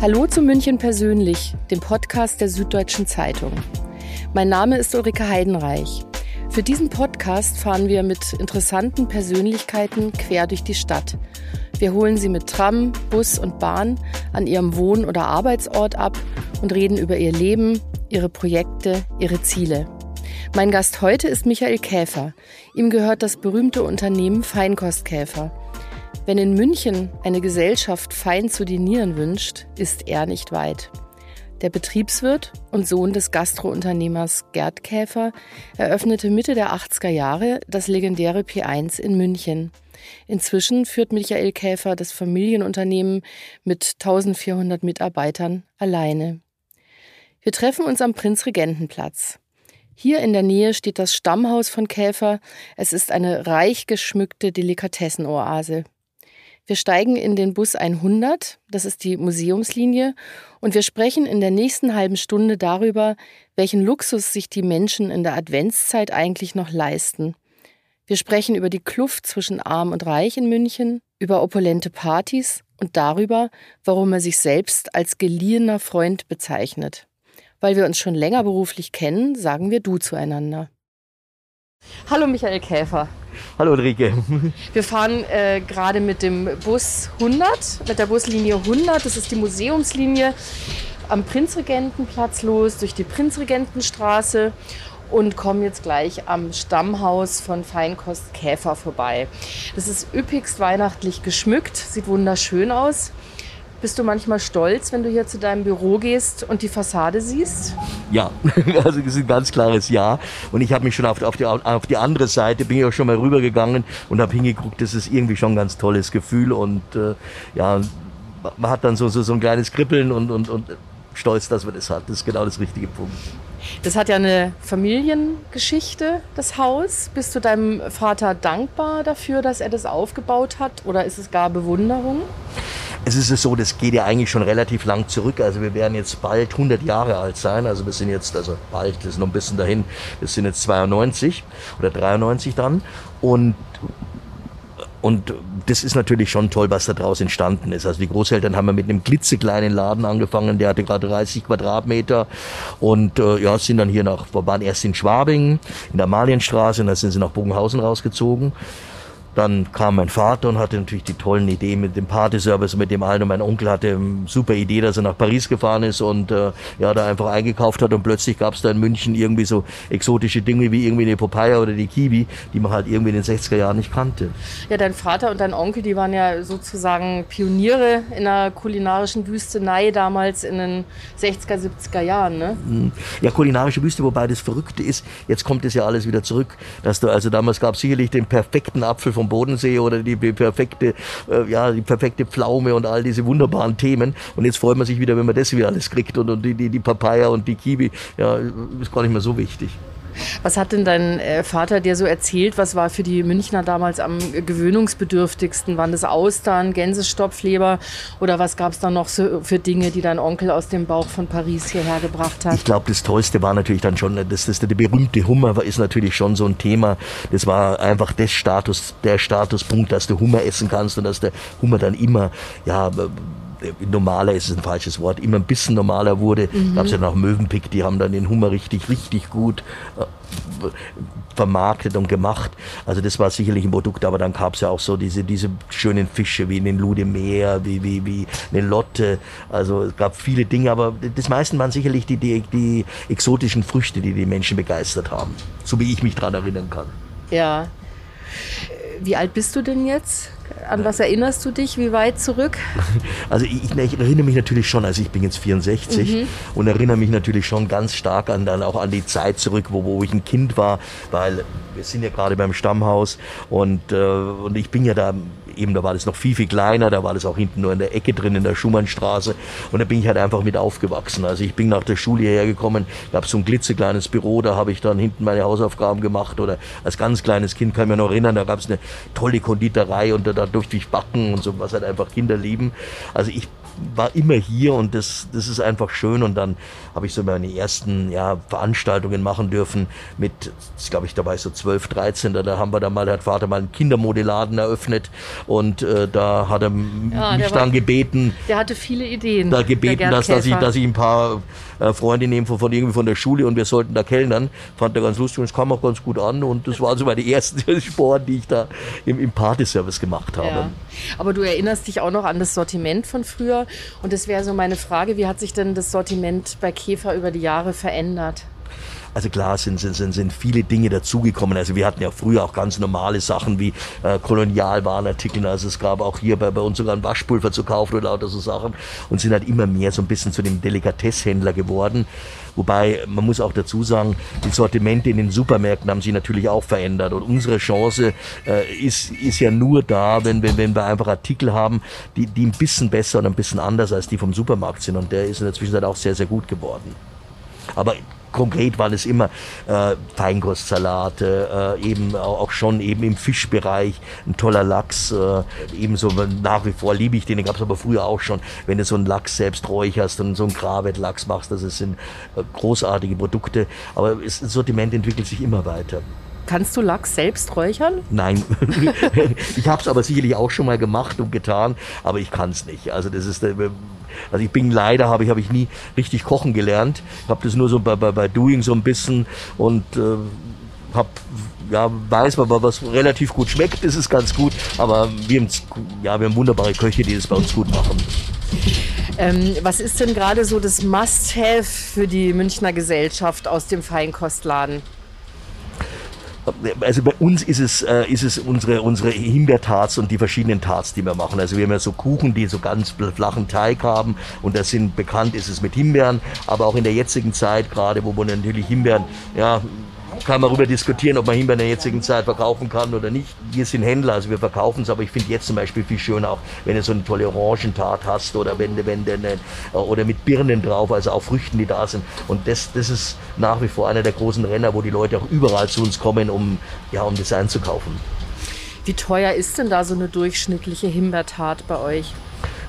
Hallo zu München persönlich, dem Podcast der Süddeutschen Zeitung. Mein Name ist Ulrike Heidenreich. Für diesen Podcast fahren wir mit interessanten Persönlichkeiten quer durch die Stadt. Wir holen sie mit Tram, Bus und Bahn an ihrem Wohn- oder Arbeitsort ab und reden über ihr Leben, ihre Projekte, ihre Ziele. Mein Gast heute ist Michael Käfer. Ihm gehört das berühmte Unternehmen Feinkostkäfer. Wenn in München eine Gesellschaft fein zu dinieren wünscht, ist er nicht weit. Der Betriebswirt und Sohn des Gastrounternehmers Gerd Käfer eröffnete Mitte der 80er Jahre das legendäre P1 in München. Inzwischen führt Michael Käfer das Familienunternehmen mit 1400 Mitarbeitern alleine. Wir treffen uns am Prinzregentenplatz. Hier in der Nähe steht das Stammhaus von Käfer. Es ist eine reich geschmückte Delikatessenoase. Wir steigen in den Bus 100, das ist die Museumslinie, und wir sprechen in der nächsten halben Stunde darüber, welchen Luxus sich die Menschen in der Adventszeit eigentlich noch leisten. Wir sprechen über die Kluft zwischen Arm und Reich in München, über opulente Partys und darüber, warum er sich selbst als geliehener Freund bezeichnet. Weil wir uns schon länger beruflich kennen, sagen wir du zueinander. Hallo Michael Käfer. Hallo Ulrike. Wir fahren äh, gerade mit dem Bus 100, mit der Buslinie 100. Das ist die Museumslinie am Prinzregentenplatz los, durch die Prinzregentenstraße und kommen jetzt gleich am Stammhaus von Feinkost Käfer vorbei. Das ist üppigst weihnachtlich geschmückt, sieht wunderschön aus. Bist du manchmal stolz, wenn du hier zu deinem Büro gehst und die Fassade siehst? Ja, also das ist ein ganz klares Ja. Und ich habe mich schon auf, auf, die, auf die andere Seite, bin ich auch schon mal rübergegangen und habe hingeguckt. Das ist irgendwie schon ein ganz tolles Gefühl. Und äh, ja, man hat dann so, so, so ein kleines Kribbeln und, und, und stolz, dass man das hat. Das ist genau das richtige Punkt. Das hat ja eine Familiengeschichte, das Haus. Bist du deinem Vater dankbar dafür, dass er das aufgebaut hat? Oder ist es gar Bewunderung? Es ist so, das geht ja eigentlich schon relativ lang zurück. Also wir werden jetzt bald 100 Jahre alt sein. Also wir sind jetzt, also bald, das ist noch ein bisschen dahin, wir sind jetzt 92 oder 93 dann. Und und das ist natürlich schon toll, was da draus entstanden ist. Also die Großeltern haben ja mit einem klitzekleinen Laden angefangen, der hatte gerade 30 Quadratmeter und äh, ja, sind dann hier nach, waren erst in Schwabing, in der Malienstraße und dann sind sie nach Bogenhausen rausgezogen. Dann kam mein Vater und hatte natürlich die tollen Ideen mit dem Partyservice, mit dem allen. Und mein Onkel hatte eine super Idee, dass er nach Paris gefahren ist und äh, ja, da einfach eingekauft hat. Und plötzlich gab es da in München irgendwie so exotische Dinge wie irgendwie eine Papaya oder die Kiwi, die man halt irgendwie in den 60er Jahren nicht kannte. Ja, dein Vater und dein Onkel, die waren ja sozusagen Pioniere in der kulinarischen Wüstenei damals in den 60er, 70er Jahren, ne? Mhm. Ja, kulinarische Wüste, wobei das Verrückte ist, jetzt kommt es ja alles wieder zurück, dass du, also damals gab es sicherlich den perfekten Apfel vom Bodensee oder die, perfekte, äh, ja, die perfekte Pflaume und all diese wunderbaren Themen. Und jetzt freut man sich wieder, wenn man das wieder alles kriegt und, und die, die, die Papaya und die Kiwi, ja, ist gar nicht mehr so wichtig. Was hat denn dein äh, Vater dir so erzählt? Was war für die Münchner damals am gewöhnungsbedürftigsten? Waren das Austern, Gänsestopfleber oder was gab es da noch so für Dinge, die dein Onkel aus dem Bauch von Paris hierher gebracht hat? Ich glaube, das Tollste war natürlich dann schon, das, das, der berühmte Hummer ist natürlich schon so ein Thema. Das war einfach das Status, der Statuspunkt, dass du Hummer essen kannst und dass der Hummer dann immer, ja, normaler ist ein falsches Wort, immer ein bisschen normaler wurde. Mhm. Gab es ja noch Möwenpick, die haben dann den Hummer richtig, richtig gut äh, vermarktet und gemacht. Also das war sicherlich ein Produkt, aber dann gab es ja auch so diese, diese schönen Fische wie den Lude Meer, wie, wie, wie eine Lotte. Also es gab viele Dinge, aber das meisten waren sicherlich die, die, die exotischen Früchte, die die Menschen begeistert haben. So wie ich mich daran erinnern kann. Ja. Wie alt bist du denn jetzt? An was erinnerst du dich? Wie weit zurück? Also ich, ich erinnere mich natürlich schon, also ich bin jetzt 64 mhm. und erinnere mich natürlich schon ganz stark an dann auch an die Zeit zurück, wo, wo ich ein Kind war, weil wir sind ja gerade beim Stammhaus und, äh, und ich bin ja da eben, da war das noch viel, viel kleiner, da war das auch hinten nur in der Ecke drin, in der Schumannstraße. Und da bin ich halt einfach mit aufgewachsen. Also ich bin nach der Schule hierher gekommen, gab so ein klitzekleines Büro, da habe ich dann hinten meine Hausaufgaben gemacht. Oder als ganz kleines Kind kann ich mich noch erinnern, da gab es eine tolle Konditorei und da, da durfte ich backen und so, was halt einfach Kinder lieben. Also ich war immer hier und das, das ist einfach schön. Und dann habe ich so meine ersten ja, Veranstaltungen machen dürfen mit, glaube ich, dabei so 12, 13. Da, da haben wir dann mal, hat Vater mal einen Kindermodeladen eröffnet und äh, da hat er ja, mich dann gebeten. Der hatte viele Ideen. Da gebeten, dass, dass, ich, dass ich ein paar äh, Freunde nehme von, von irgendwie von der Schule und wir sollten da kellnern. Fand er ganz lustig und es kam auch ganz gut an und das waren so meine ersten Sporen, die ich da im, im Partyservice gemacht habe. Ja. Aber du erinnerst dich auch noch an das Sortiment von früher und das wäre so meine Frage, wie hat sich denn das Sortiment bei Käfer über die Jahre verändert? Also klar sind, sind, sind, sind viele Dinge dazugekommen. Also wir hatten ja früher auch ganz normale Sachen wie äh, Kolonialwarenartikel. Also es gab auch hier bei, bei uns sogar ein Waschpulver zu kaufen oder lauter so Sachen und sind halt immer mehr so ein bisschen zu dem Delikatesshändler geworden. Wobei, man muss auch dazu sagen, die Sortimente in den Supermärkten haben sich natürlich auch verändert. Und unsere Chance äh, ist, ist ja nur da, wenn wir, wenn wir einfach Artikel haben, die, die ein bisschen besser und ein bisschen anders als die vom Supermarkt sind. Und der ist in der Zwischenzeit auch sehr, sehr gut geworden. Aber konkret waren es immer äh, Feinkostsalate, äh, eben auch schon eben im Fischbereich, ein toller Lachs, äh, ebenso nach wie vor liebe ich den, den gab es aber früher auch schon, wenn du so einen Lachs selbst räucherst und so einen Gravet-Lachs machst, das sind äh, großartige Produkte, aber das Sortiment entwickelt sich immer weiter. Kannst du Lachs selbst räuchern? Nein. ich habe es aber sicherlich auch schon mal gemacht und getan, aber ich kann es nicht. Also das ist, äh, also ich bin leider, habe ich, hab ich nie richtig kochen gelernt. Ich habe das nur so bei, bei, bei Doing so ein bisschen und äh, habe ja, weiß man, was relativ gut schmeckt, das ist ganz gut. Aber wir haben, ja, wir haben wunderbare Köche, die das bei uns gut machen. Ähm, was ist denn gerade so das Must-Have für die Münchner Gesellschaft aus dem Feinkostladen? Also bei uns ist es, äh, ist es unsere, unsere Himbeertarts und die verschiedenen Tarts, die wir machen. Also wir haben ja so Kuchen, die so ganz flachen Teig haben und das sind bekannt ist es mit Himbeeren, aber auch in der jetzigen Zeit gerade, wo man natürlich Himbeeren, ja, kann man darüber diskutieren, ob man Himbeeren in der jetzigen Zeit verkaufen kann oder nicht. Wir sind Händler, also wir verkaufen es, aber ich finde jetzt zum Beispiel viel schöner auch, wenn du so eine tolle Orangentat hast oder wenn, wenn, wenn oder mit Birnen drauf, also auch Früchten, die da sind. Und das, das ist nach wie vor einer der großen Renner, wo die Leute auch überall zu uns kommen, um, ja, um das einzukaufen. Wie teuer ist denn da so eine durchschnittliche Himbeertat bei euch?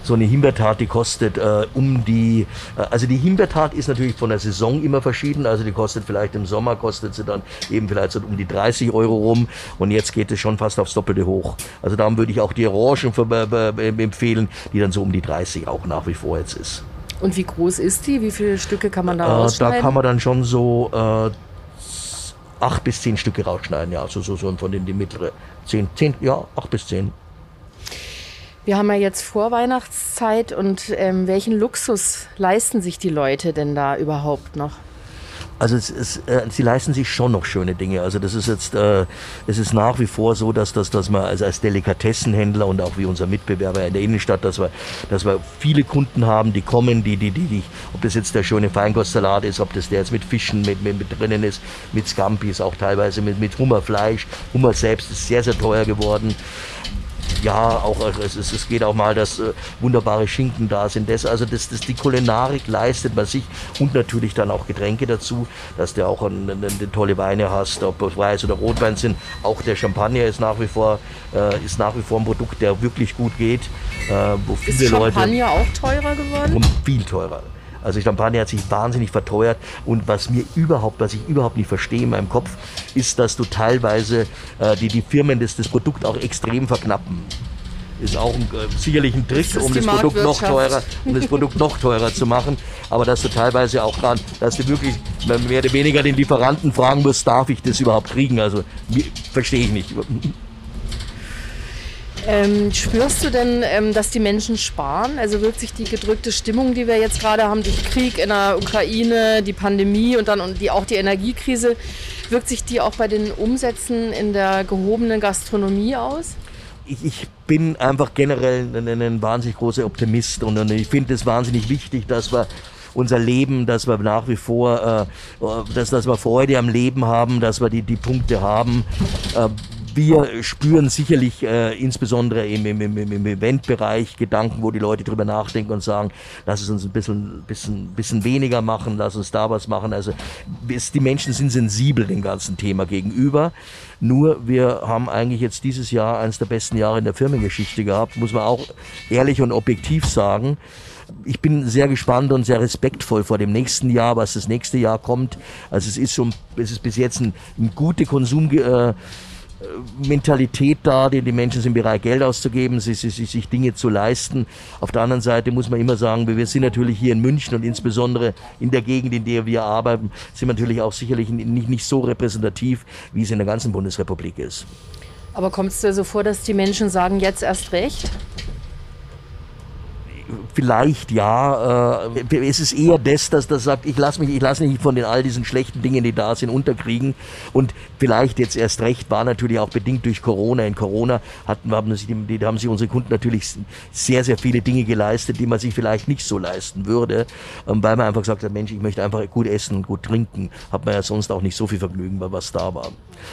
So eine Himbeertat, die kostet äh, um die, äh, also die Himbeertat ist natürlich von der Saison immer verschieden, also die kostet vielleicht im Sommer, kostet sie dann eben vielleicht so um die 30 Euro rum und jetzt geht es schon fast aufs Doppelte hoch. Also darum würde ich auch die Orangen empfehlen, die dann so um die 30 auch nach wie vor jetzt ist. Und wie groß ist die? Wie viele Stücke kann man da äh, rausschneiden? Da kann man dann schon so äh, acht bis zehn Stücke rausschneiden, ja, so, so, so von den die mittlere. Zehn, zehn, ja, acht bis zehn. Wir haben ja jetzt Vorweihnachtszeit und ähm, welchen Luxus leisten sich die Leute denn da überhaupt noch? Also es, es, äh, sie leisten sich schon noch schöne Dinge. Also das ist jetzt, äh, es ist nach wie vor so, dass, dass, dass man also als Delikatessenhändler und auch wie unser Mitbewerber in der Innenstadt, dass wir, dass wir viele Kunden haben, die kommen, die, die, die, die ob das jetzt der schöne Feinkostsalat ist, ob das der jetzt mit Fischen mit, mit, mit drinnen ist, mit Scampis, auch teilweise mit, mit Hummerfleisch. Hummer selbst ist sehr, sehr teuer geworden ja, auch also es, es, es geht auch mal, dass äh, wunderbare Schinken da sind. Das, also das, das, die Kulinarik leistet man sich und natürlich dann auch Getränke dazu, dass du auch eine, eine tolle Weine hast, ob Weiß oder Rotwein sind. Auch der Champagner ist nach wie vor äh, ist nach wie vor ein Produkt, der wirklich gut geht, äh, wo viele ist Champagner Leute, auch teurer geworden? Viel teurer. Also Champagner hat sich wahnsinnig verteuert und was mir überhaupt, was ich überhaupt nicht verstehe in meinem Kopf, ist, dass du teilweise äh, die, die Firmen das, das Produkt auch extrem verknappen ist auch ein, äh, sicherlich ein Trick, das um das Produkt noch teurer, um das Produkt noch teurer zu machen. Aber dass du teilweise auch dran, dass du wirklich mehr oder weniger den Lieferanten fragen musst, darf ich das überhaupt kriegen? Also verstehe ich nicht. Ähm, spürst du denn, ähm, dass die Menschen sparen? Also wirkt sich die gedrückte Stimmung, die wir jetzt gerade haben, durch Krieg in der Ukraine, die Pandemie und dann die, auch die Energiekrise, wirkt sich die auch bei den Umsätzen in der gehobenen Gastronomie aus? Ich, ich bin einfach generell ein, ein wahnsinnig großer Optimist und, und ich finde es wahnsinnig wichtig, dass wir unser Leben, dass wir nach wie vor, äh, dass, dass wir Freude am Leben haben, dass wir die, die Punkte haben. Äh, wir spüren sicherlich äh, insbesondere im, im, im, im Eventbereich Gedanken, wo die Leute drüber nachdenken und sagen, lass es uns ein bisschen, bisschen, bisschen weniger machen, lass uns da was machen. Also es, die Menschen sind sensibel dem ganzen Thema gegenüber. Nur wir haben eigentlich jetzt dieses Jahr eines der besten Jahre in der Firmengeschichte gehabt, muss man auch ehrlich und objektiv sagen. ich bin sehr gespannt und sehr respektvoll vor dem nächsten Jahr, was das nächste Jahr kommt. Also es ist schon, es ist bis jetzt ein, ein gute Konsum, äh, Mentalität da, die die Menschen sind bereit, Geld auszugeben, sich, sich, sich Dinge zu leisten. Auf der anderen Seite muss man immer sagen, wir sind natürlich hier in München und insbesondere in der Gegend, in der wir arbeiten, sind wir natürlich auch sicherlich nicht, nicht so repräsentativ, wie es in der ganzen Bundesrepublik ist. Aber kommt es dir so vor, dass die Menschen sagen, jetzt erst recht? Vielleicht ja. Äh, es ist eher das, dass das sagt, ich lasse mich, ich mich von den all diesen schlechten Dingen, die da sind, unterkriegen. Und vielleicht jetzt erst recht war natürlich auch bedingt durch Corona. In Corona hatten, haben, sich, die, haben sich unsere Kunden natürlich sehr, sehr viele Dinge geleistet, die man sich vielleicht nicht so leisten würde, ähm, weil man einfach gesagt hat, Mensch, ich möchte einfach gut essen und gut trinken. Hat man ja sonst auch nicht so viel Vergnügen, weil was da war.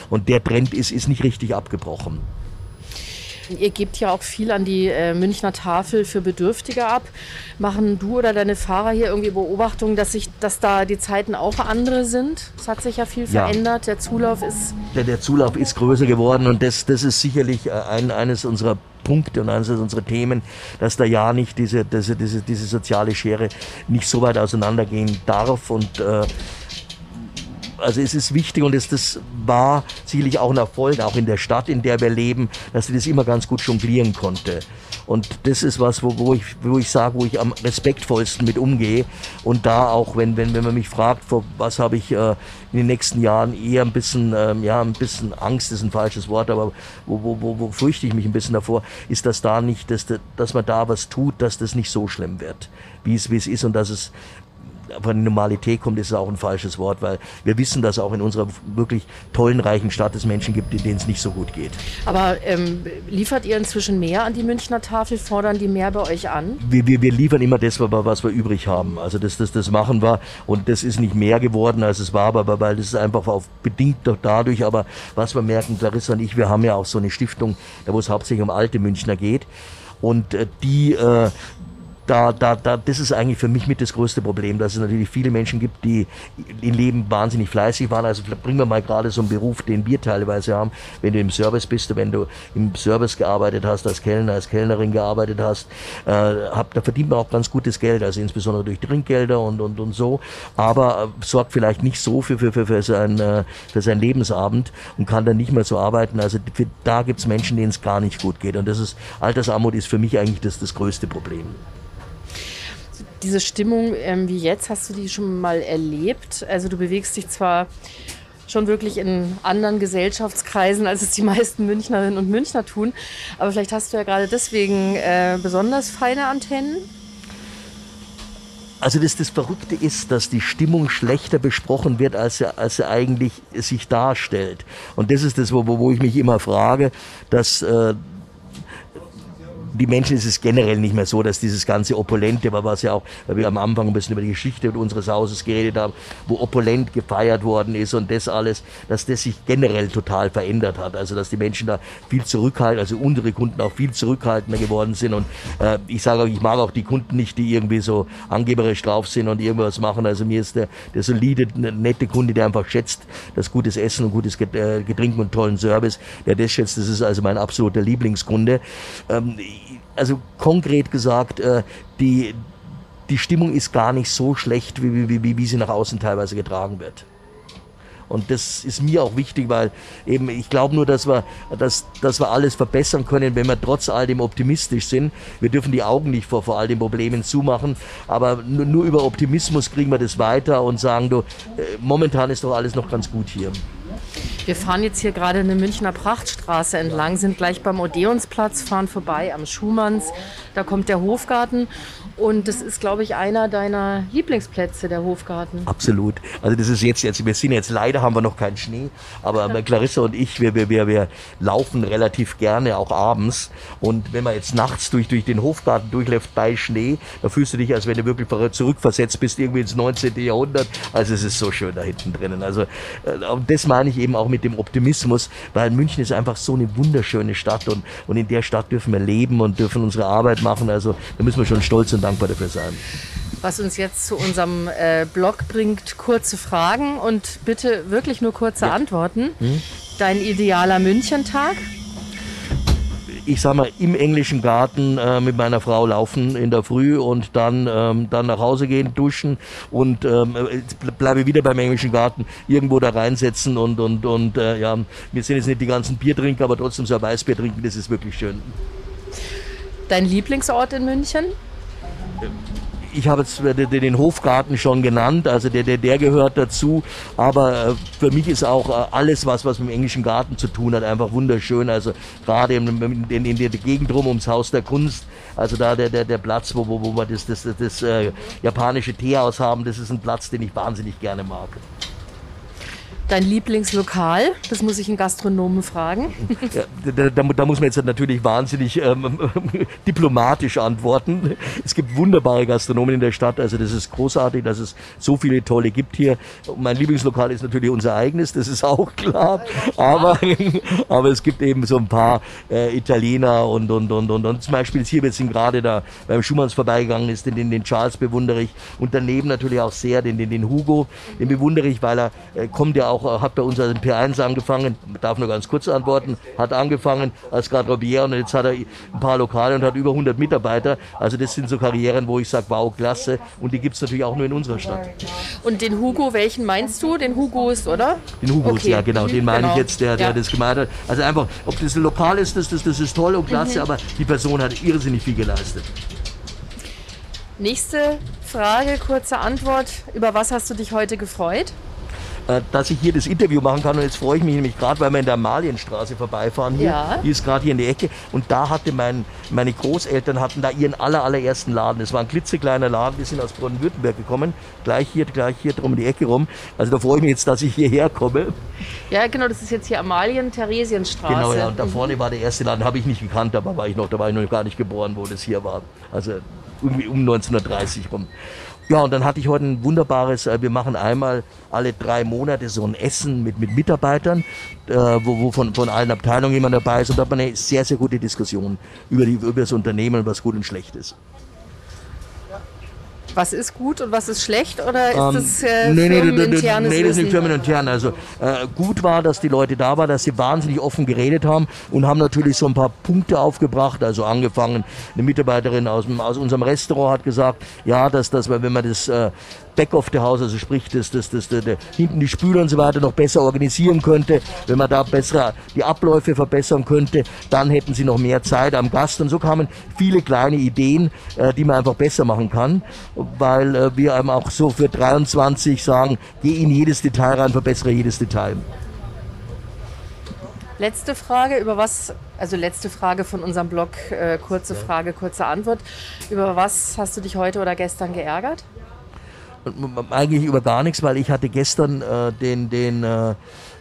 Und der Trend ist, ist nicht richtig abgebrochen. Ihr gebt ja auch viel an die äh, Münchner Tafel für Bedürftige ab. Machen du oder deine Fahrer hier irgendwie Beobachtungen, dass, sich, dass da die Zeiten auch andere sind? Es hat sich ja viel ja. verändert. Der Zulauf ist. Der, der, Zulauf ist größer geworden und das, das ist sicherlich äh, ein, eines unserer Punkte und eines unserer Themen, dass da ja nicht diese, diese, diese, diese soziale Schere nicht so weit auseinandergehen darf und äh, also es ist wichtig und es, das war sicherlich auch ein Erfolg, auch in der Stadt, in der wir leben, dass sie das immer ganz gut jonglieren konnte. Und das ist was, wo, wo ich, wo ich sage, wo ich am respektvollsten mit umgehe. Und da auch, wenn, wenn, wenn man mich fragt, vor was habe ich äh, in den nächsten Jahren eher ein bisschen, ähm, ja, ein bisschen Angst ist ein falsches Wort, aber wo, wo, wo, wo fürchte ich mich ein bisschen davor, ist, dass da nicht, dass, dass man da was tut, dass das nicht so schlimm wird, wie es, wie es ist und dass es von Normalität kommt, ist auch ein falsches Wort, weil wir wissen, dass auch in unserer wirklich tollen, reichen Stadt es Menschen gibt, denen es nicht so gut geht. Aber ähm, liefert ihr inzwischen mehr an die Münchner Tafel? Fordern die mehr bei euch an? Wir, wir, wir liefern immer das, was wir übrig haben. Also das, das, das machen wir und das ist nicht mehr geworden, als es war, aber weil das ist einfach auf, bedingt dadurch. Aber was wir merken, Clarissa und ich, wir haben ja auch so eine Stiftung, wo es hauptsächlich um alte Münchner geht. Und äh, die äh, da, da, da, das ist eigentlich für mich mit das größte Problem, dass es natürlich viele Menschen gibt, die im Leben wahnsinnig fleißig waren. Also bringen wir mal gerade so einen Beruf, den wir teilweise haben, wenn du im Service bist, wenn du im Service gearbeitet hast, als Kellner, als Kellnerin gearbeitet hast, äh, hab, da verdient man auch ganz gutes Geld, also insbesondere durch Trinkgelder und, und, und so, aber äh, sorgt vielleicht nicht so für, für, für, für, sein, äh, für sein Lebensabend und kann dann nicht mehr so arbeiten. Also für, da gibt's Menschen, denen es gar nicht gut geht und das ist, Altersarmut ist für mich eigentlich das, das größte Problem. Diese Stimmung ähm, wie jetzt, hast du die schon mal erlebt? Also du bewegst dich zwar schon wirklich in anderen Gesellschaftskreisen, als es die meisten Münchnerinnen und Münchner tun, aber vielleicht hast du ja gerade deswegen äh, besonders feine Antennen. Also das, das Verrückte ist, dass die Stimmung schlechter besprochen wird, als sie, als sie eigentlich sich darstellt. Und das ist das, wo, wo ich mich immer frage, dass äh, die Menschen ist es generell nicht mehr so, dass dieses ganze Opulente, was ja auch, weil wir am Anfang ein bisschen über die Geschichte unseres Hauses geredet haben, wo opulent gefeiert worden ist und das alles, dass das sich generell total verändert hat. Also dass die Menschen da viel zurückhalten, also unsere Kunden auch viel zurückhaltender geworden sind. Und äh, ich sage auch, ich mag auch die Kunden nicht, die irgendwie so angeberisch drauf sind und irgendwas machen. Also mir ist der, der solide, nette Kunde, der einfach schätzt, das gutes Essen und gutes äh, Getränk und tollen Service, der das schätzt, das ist also mein absoluter Lieblingskunde. Ähm, also konkret gesagt, äh, die, die Stimmung ist gar nicht so schlecht, wie, wie, wie, wie sie nach außen teilweise getragen wird. Und das ist mir auch wichtig, weil eben ich glaube nur, dass wir, dass, dass wir alles verbessern können, wenn wir trotz all dem optimistisch sind. Wir dürfen die Augen nicht vor, vor all den Problemen zumachen, aber nur, nur über Optimismus kriegen wir das weiter und sagen, du, äh, momentan ist doch alles noch ganz gut hier. Wir fahren jetzt hier gerade eine Münchner Prachtstraße entlang, sind gleich beim Odeonsplatz, fahren vorbei am Schumanns. Da kommt der Hofgarten und das ist, glaube ich, einer deiner Lieblingsplätze, der Hofgarten. Absolut. Also das ist jetzt, jetzt wir sind jetzt, leider haben wir noch keinen Schnee, aber Clarissa und ich, wir, wir, wir, wir laufen relativ gerne, auch abends. Und wenn man jetzt nachts durch, durch den Hofgarten durchläuft bei Schnee, da fühlst du dich, als wenn du wirklich zurückversetzt bist, irgendwie ins 19. Jahrhundert. Also es ist so schön da hinten drinnen. Also äh, das meine ich eben auch mit dem Optimismus, weil München ist einfach so eine wunderschöne Stadt und, und in der Stadt dürfen wir leben und dürfen unsere Arbeit machen. Also da müssen wir schon stolz und dankbar dafür sein. Was uns jetzt zu unserem äh, Blog bringt, kurze Fragen und bitte wirklich nur kurze ja. Antworten. Hm? Dein idealer Münchentag? ich sag mal, im englischen Garten äh, mit meiner Frau laufen in der Früh und dann, ähm, dann nach Hause gehen, duschen und ähm, bleibe wieder beim englischen Garten, irgendwo da reinsetzen und, und, und äh, ja, wir sind jetzt nicht die ganzen Biertrinker, aber trotzdem so ein Weißbier trinken, das ist wirklich schön. Dein Lieblingsort in München? Ich habe jetzt den Hofgarten schon genannt, also der, der, der gehört dazu. Aber äh, für mich ist auch äh, alles, was, was mit dem englischen Garten zu tun hat, einfach wunderschön. Also gerade in, in, in der Gegend rum ums Haus der Kunst, also da der, der, der Platz, wo, wo, wo wir das, das, das, das äh, japanische Teehaus haben, das ist ein Platz, den ich wahnsinnig gerne mag. Dein Lieblingslokal? Das muss ich einen Gastronomen fragen. Ja, da, da, da, muss man jetzt natürlich wahnsinnig ähm, diplomatisch antworten. Es gibt wunderbare Gastronomen in der Stadt, also das ist großartig, dass es so viele tolle gibt hier. Mein Lieblingslokal ist natürlich unser eigenes, das ist auch klar. Aber, aber es gibt eben so ein paar äh, Italiener und, und, und, und, und zum Beispiel hier, wir sind gerade da beim Schumanns vorbeigegangen ist, den, den Charles bewundere ich und daneben natürlich auch sehr den, den, den Hugo, den bewundere ich, weil er äh, kommt ja auch auch, hat bei uns als P1 angefangen, darf nur ganz kurz antworten, hat angefangen als Garderobier und jetzt hat er ein paar Lokale und hat über 100 Mitarbeiter. Also das sind so Karrieren, wo ich sage, wow, klasse. Und die gibt es natürlich auch nur in unserer Stadt. Und den Hugo, welchen meinst du? Den Hugos, oder? Den Hugos, okay. ja genau, den meine genau. ich jetzt, der, der ja. das gemeint hat. Also einfach, ob das ein Lokal ist, das, das, das ist toll und klasse, mhm. aber die Person hat irrsinnig viel geleistet. Nächste Frage, kurze Antwort. Über was hast du dich heute gefreut? Äh, dass ich hier das Interview machen kann. Und jetzt freue ich mich nämlich gerade, weil wir in der Malienstraße vorbeifahren hier. Ja. Die ist gerade hier in der Ecke. Und da hatte mein, meine Großeltern hatten da ihren aller, allerersten Laden. Das war ein klitzekleiner Laden. Die sind aus Baden-Württemberg gekommen. Gleich hier, gleich hier drum die Ecke rum. Also da freue ich mich jetzt, dass ich hierher komme. Ja, genau. Das ist jetzt hier Amalien-Theresienstraße. Genau, ja. Und da vorne mhm. war der erste Laden. Habe ich nicht gekannt. Da war ich noch, da war ich noch gar nicht geboren, wo das hier war. Also irgendwie um 1930 rum. Ja, und dann hatte ich heute ein wunderbares, äh, wir machen einmal alle drei Monate so ein Essen mit, mit Mitarbeitern, äh, wo, wo von, von allen Abteilungen jemand dabei ist und da hat man eine sehr, sehr gute Diskussion über, die, über das Unternehmen, was gut und schlecht ist. Was ist gut und was ist schlecht oder ist ähm, das äh, nee, nee, firmeninternes Nee, das ist nicht firmenintern. Also äh, gut war, dass die Leute da waren, dass sie wahnsinnig offen geredet haben und haben natürlich so ein paar Punkte aufgebracht. Also angefangen, eine Mitarbeiterin aus, aus unserem Restaurant hat gesagt, ja, dass, dass wenn man das äh, Back of the House, also sprich, dass das, das, das, das, hinten die Spüler und so weiter noch besser organisieren könnte, wenn man da besser die Abläufe verbessern könnte, dann hätten sie noch mehr Zeit am Gast. Und so kamen viele kleine Ideen, äh, die man einfach besser machen kann, weil äh, wir einem auch so für 23 sagen, geh in jedes Detail rein, verbessere jedes Detail. Letzte Frage, über was, also letzte Frage von unserem Blog, äh, kurze Frage, kurze Antwort. Über was hast du dich heute oder gestern geärgert? Eigentlich über gar nichts, weil ich hatte gestern äh, den, den, äh,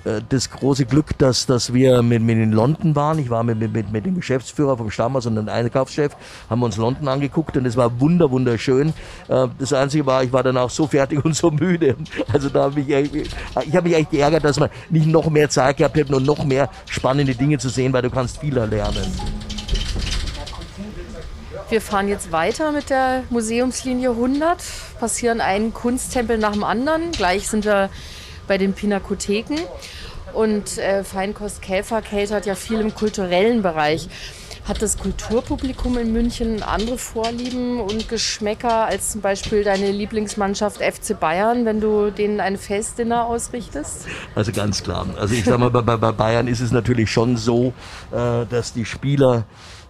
äh, das große Glück, dass, dass wir mit, mit in London waren. Ich war mit, mit, mit dem Geschäftsführer vom Stammhaus und dem Einkaufschef, haben uns London angeguckt und es war wunder, wunderschön. Äh, das Einzige war, ich war dann auch so fertig und so müde. Also da habe ich, ich habe mich echt geärgert, dass wir nicht noch mehr Zeit gehabt hätten und noch mehr spannende Dinge zu sehen, weil du kannst viel lernen. Wir fahren jetzt weiter mit der Museumslinie 100, passieren einen Kunsttempel nach dem anderen. Gleich sind wir bei den Pinakotheken. Und äh, Feinkost Käfer keltert ja viel im kulturellen Bereich. Hat das Kulturpublikum in München andere Vorlieben und Geschmäcker als zum Beispiel deine Lieblingsmannschaft FC Bayern, wenn du denen ein Festdinner ausrichtest? Also ganz klar. Also ich sag mal, bei, bei Bayern ist es natürlich schon so, äh, dass die Spieler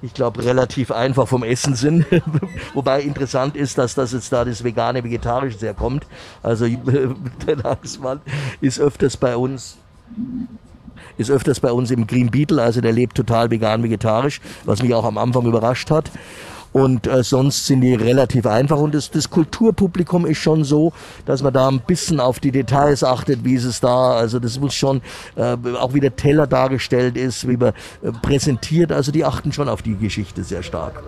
ich glaube, relativ einfach vom Essen sind. Wobei interessant ist, dass das jetzt da das vegane, vegetarische sehr kommt. Also der Langsmann ist öfters bei uns ist öfters bei uns im Green Beetle, also der lebt total vegan, vegetarisch, was mich auch am Anfang überrascht hat. Und äh, sonst sind die relativ einfach. Und das, das Kulturpublikum ist schon so, dass man da ein bisschen auf die Details achtet, wie ist es da. Also das muss schon äh, auch wie der Teller dargestellt ist, wie man äh, präsentiert. Also die achten schon auf die Geschichte sehr stark.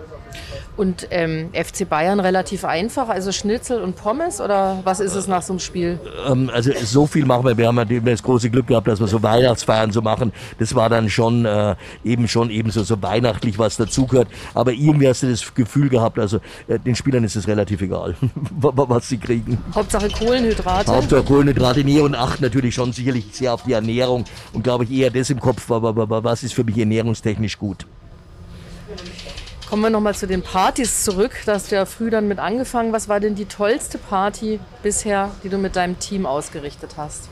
Und ähm, FC Bayern relativ einfach, also Schnitzel und Pommes oder was ist es nach so einem Spiel? Ähm, also so viel machen wir. Wir haben ja das große Glück gehabt, dass wir so Weihnachtsfeiern so machen. Das war dann schon äh, eben schon eben so, so weihnachtlich, was dazugehört. Aber irgendwie hast du das Gefühl gehabt, also äh, den Spielern ist es relativ egal, was sie kriegen. Hauptsache Kohlenhydrate. Hauptsache Kohlenhydrate, nee und acht natürlich schon sicherlich sehr auf die Ernährung und glaube ich eher das im Kopf, aber, aber, aber was ist für mich ernährungstechnisch gut. Kommen wir nochmal zu den Partys zurück. Da hast du ja früh dann mit angefangen. Was war denn die tollste Party bisher, die du mit deinem Team ausgerichtet hast?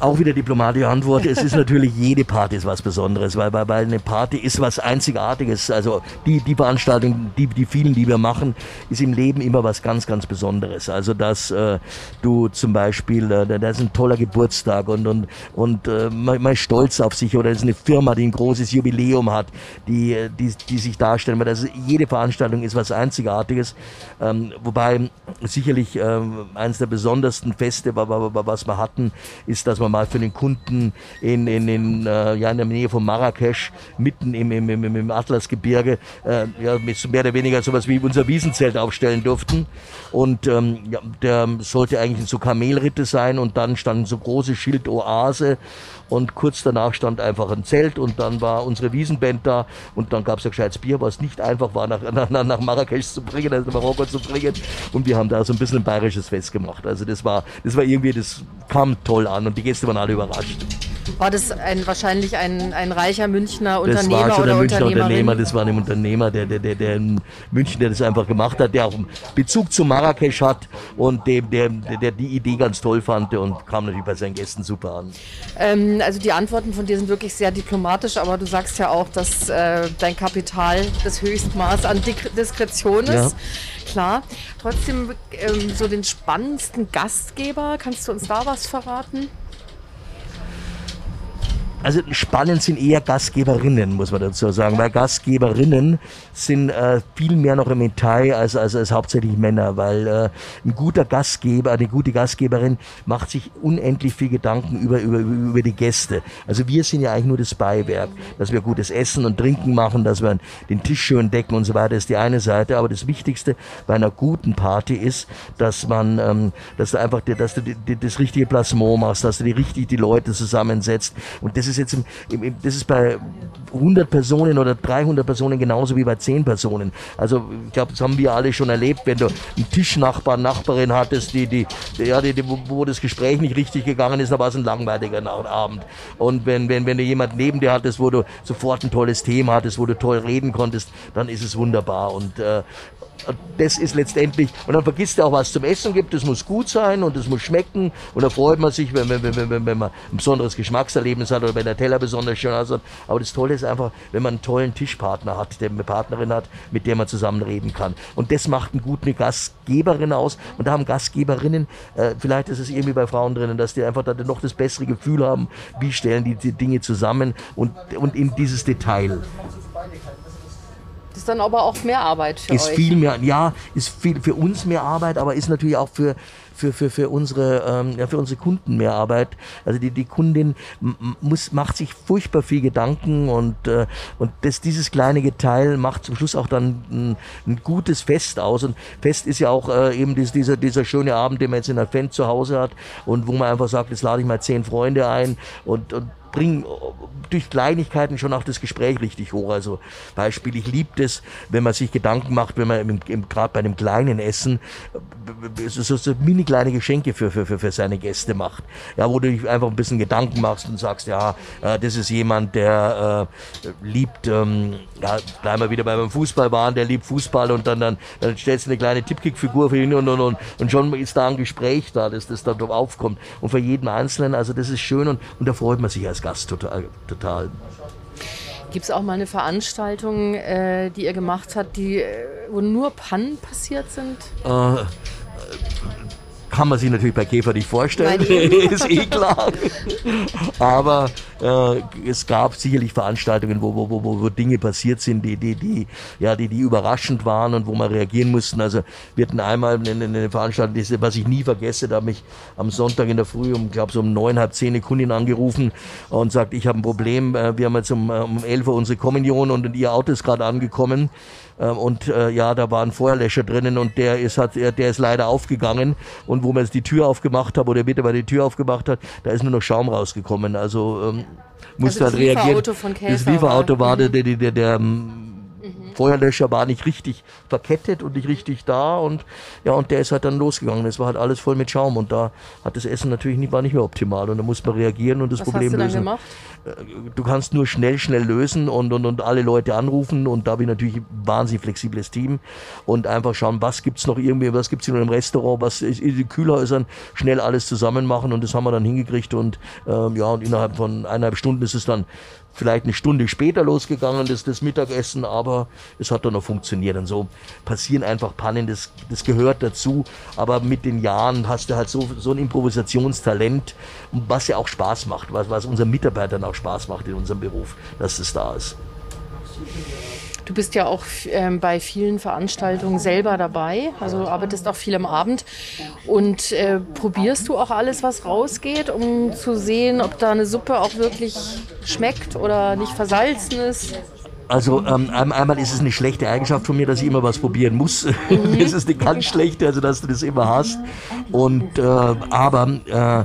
Auch wieder diplomatische Antwort. Es ist natürlich jede Party ist was Besonderes, weil, weil, weil eine Party ist was Einzigartiges. Also die, die Veranstaltung, die, die vielen, die wir machen, ist im Leben immer was ganz, ganz Besonderes. Also dass äh, du zum Beispiel, äh, da ist ein toller Geburtstag und, und, und äh, man, man ist stolz auf sich oder es ist eine Firma, die ein großes Jubiläum hat, die, die, die sich darstellen. Also jede Veranstaltung ist was Einzigartiges. Ähm, wobei sicherlich ähm, eines der besondersten Feste, was wir hatten, ist, dass wir wir mal für den Kunden in, in, in, äh, ja, in der Nähe von Marrakesch, mitten im, im, im, im Atlasgebirge, äh, ja, mehr oder weniger sowas wie unser Wiesenzelt aufstellen durften. Und ähm, ja, der sollte eigentlich so Kamelritte sein und dann stand so große Schildoase und kurz danach stand einfach ein Zelt und dann war unsere Wiesenband da und dann gab es ja gescheites Bier, was nicht einfach war, nach, nach, nach Marrakesch zu bringen, also nach Marokko zu bringen. Und wir haben da so ein bisschen ein bayerisches Fest gemacht. Also das war, das war irgendwie, das kam toll an und die Gäste waren alle überrascht. War das ein, wahrscheinlich ein, ein reicher Münchner Unternehmer das war schon oder ein Münchner Unternehmer, das war ein Unternehmer, der, der, der, der in München, der das einfach gemacht hat, der auch einen Bezug zu Marrakesch hat und dem, der, der die Idee ganz toll fand und kam natürlich bei seinen Gästen super an. Ähm, also die Antworten von dir sind wirklich sehr diplomatisch, aber du sagst ja auch, dass äh, dein Kapital das Höchstmaß an Diskretion ist. Ja. Klar. Trotzdem ähm, so den spannendsten Gastgeber, kannst du uns da was verraten? Also spannend sind eher Gastgeberinnen, muss man dazu sagen, weil Gastgeberinnen sind äh, viel mehr noch im Detail als, als, als hauptsächlich Männer, weil äh, ein guter Gastgeber, eine gute Gastgeberin macht sich unendlich viel Gedanken über, über, über die Gäste. Also wir sind ja eigentlich nur das Beiwerk, dass wir gutes Essen und Trinken machen, dass wir den Tisch schön decken und so weiter, ist die eine Seite. Aber das Wichtigste bei einer guten Party ist, dass man, ähm, dass du einfach, dass du die, die, das richtige Plasmon machst, dass du die richtig die Leute zusammensetzt und das ist jetzt im, im, das ist bei 100 Personen oder 300 Personen genauso wie bei 10 Personen. Also ich glaube, das haben wir alle schon erlebt, wenn du einen Tischnachbar, Nachbarin hattest, die, die, ja, die, die, wo das Gespräch nicht richtig gegangen ist, dann war es ein langweiliger Abend. Und wenn, wenn, wenn du jemand neben dir hattest, wo du sofort ein tolles Thema hattest, wo du toll reden konntest, dann ist es wunderbar. Und äh, das ist letztendlich, und dann vergisst er auch, was zum Essen gibt, das muss gut sein und das muss schmecken und da freut man sich, wenn, wenn, wenn, wenn, wenn man ein besonderes Geschmackserlebnis hat oder wenn der Teller besonders schön aussieht. Aber das Tolle ist einfach, wenn man einen tollen Tischpartner hat, der eine Partnerin hat, mit der man zusammen reden kann. Und das macht eine gute Gastgeberin aus. Und da haben Gastgeberinnen, äh, vielleicht ist es irgendwie bei Frauen drinnen, dass die einfach da noch das bessere Gefühl haben, wie stellen die, die Dinge zusammen und, und in dieses Detail. Das ist dann aber auch mehr Arbeit für ist euch. viel mehr, ja, ist viel für uns mehr Arbeit, aber ist natürlich auch für für, für, für, unsere, ähm, ja, für unsere Kunden mehr Arbeit. Also die, die Kundin muss, macht sich furchtbar viel Gedanken und, äh, und das, dieses kleine Geteil macht zum Schluss auch dann ein, ein gutes Fest aus. Und Fest ist ja auch äh, eben dies, dieser, dieser schöne Abend, den man jetzt in der Fan zu Hause hat und wo man einfach sagt, jetzt lade ich mal zehn Freunde ein und, und bringen durch Kleinigkeiten schon auch das Gespräch richtig hoch. Also Beispiel, ich liebe es, wenn man sich Gedanken macht, wenn man gerade bei einem kleinen Essen so, so mini kleine Geschenke für, für, für, für seine Gäste macht. Ja, wo du dich einfach ein bisschen Gedanken machst und sagst, ja, äh, das ist jemand, der äh, liebt, ähm, ja, da wir wieder beim Fußball waren, der liebt Fußball und dann, dann, dann stellst du eine kleine Tippkick-Figur für ihn und, und, und, und schon ist da ein Gespräch da, dass das dann aufkommt. Und für jeden Einzelnen, also das ist schön und, und da freut man sich als Gast total. total. Gibt es auch mal eine Veranstaltung, äh, die ihr gemacht habt, die, äh, wo nur Pannen passiert sind? Äh, kann man sich natürlich bei Käfer nicht vorstellen, ist eh klar. Aber äh, es gab sicherlich Veranstaltungen, wo, wo, wo, wo Dinge passiert sind, die, die, die, ja, die, die überraschend waren und wo man reagieren mussten. Also wir hatten einmal eine, eine Veranstaltung, was ich nie vergesse, da habe ich am Sonntag in der Früh um, glaube so um neun, halb zehn eine Kundin angerufen und sagt, ich habe ein Problem, äh, wir haben jetzt um, um elf Uhr unsere Kommunion und ihr Auto ist gerade angekommen. Ähm, und äh, ja, da war ein Feuerlöscher drinnen und der ist, hat, der ist leider aufgegangen. Und wo man jetzt die Tür aufgemacht hat, oder bitte mal die Tür aufgemacht hat, da ist nur noch Schaum rausgekommen. Also ähm, musste also halt reagieren. Von das Lieferauto war, der, der, der, der, der Feuerlöscher war nicht richtig verkettet und nicht richtig da und ja, und der ist halt dann losgegangen. Es war halt alles voll mit Schaum und da hat das Essen natürlich nicht, war nicht mehr optimal und da muss man reagieren und das Was Problem hast du dann lösen. gemacht? Du kannst nur schnell, schnell lösen und, und, und alle Leute anrufen und da habe ich natürlich ein wahnsinnig flexibles Team und einfach schauen, was gibt's noch irgendwie, was gibt's in einem Restaurant, was ist in den Kühlhäusern, schnell alles zusammen machen und das haben wir dann hingekriegt und ähm, ja, und innerhalb von eineinhalb Stunden ist es dann vielleicht eine Stunde später losgegangen, das, das Mittagessen, aber es hat dann noch funktioniert. Und so passieren einfach Pannen, das, das gehört dazu. Aber mit den Jahren hast du halt so, so ein Improvisationstalent, was ja auch Spaß macht, was, was unseren Mitarbeitern auch Spaß macht in unserem Beruf, dass es da ist. Du bist ja auch ähm, bei vielen Veranstaltungen selber dabei, also arbeitest auch viel am Abend. Und äh, probierst du auch alles, was rausgeht, um zu sehen, ob da eine Suppe auch wirklich schmeckt oder nicht versalzen ist? Also ähm, ein- einmal ist es eine schlechte Eigenschaft von mir, dass ich immer was probieren muss. es ist eine ganz schlechte, also dass du das immer hast. Und äh, aber äh,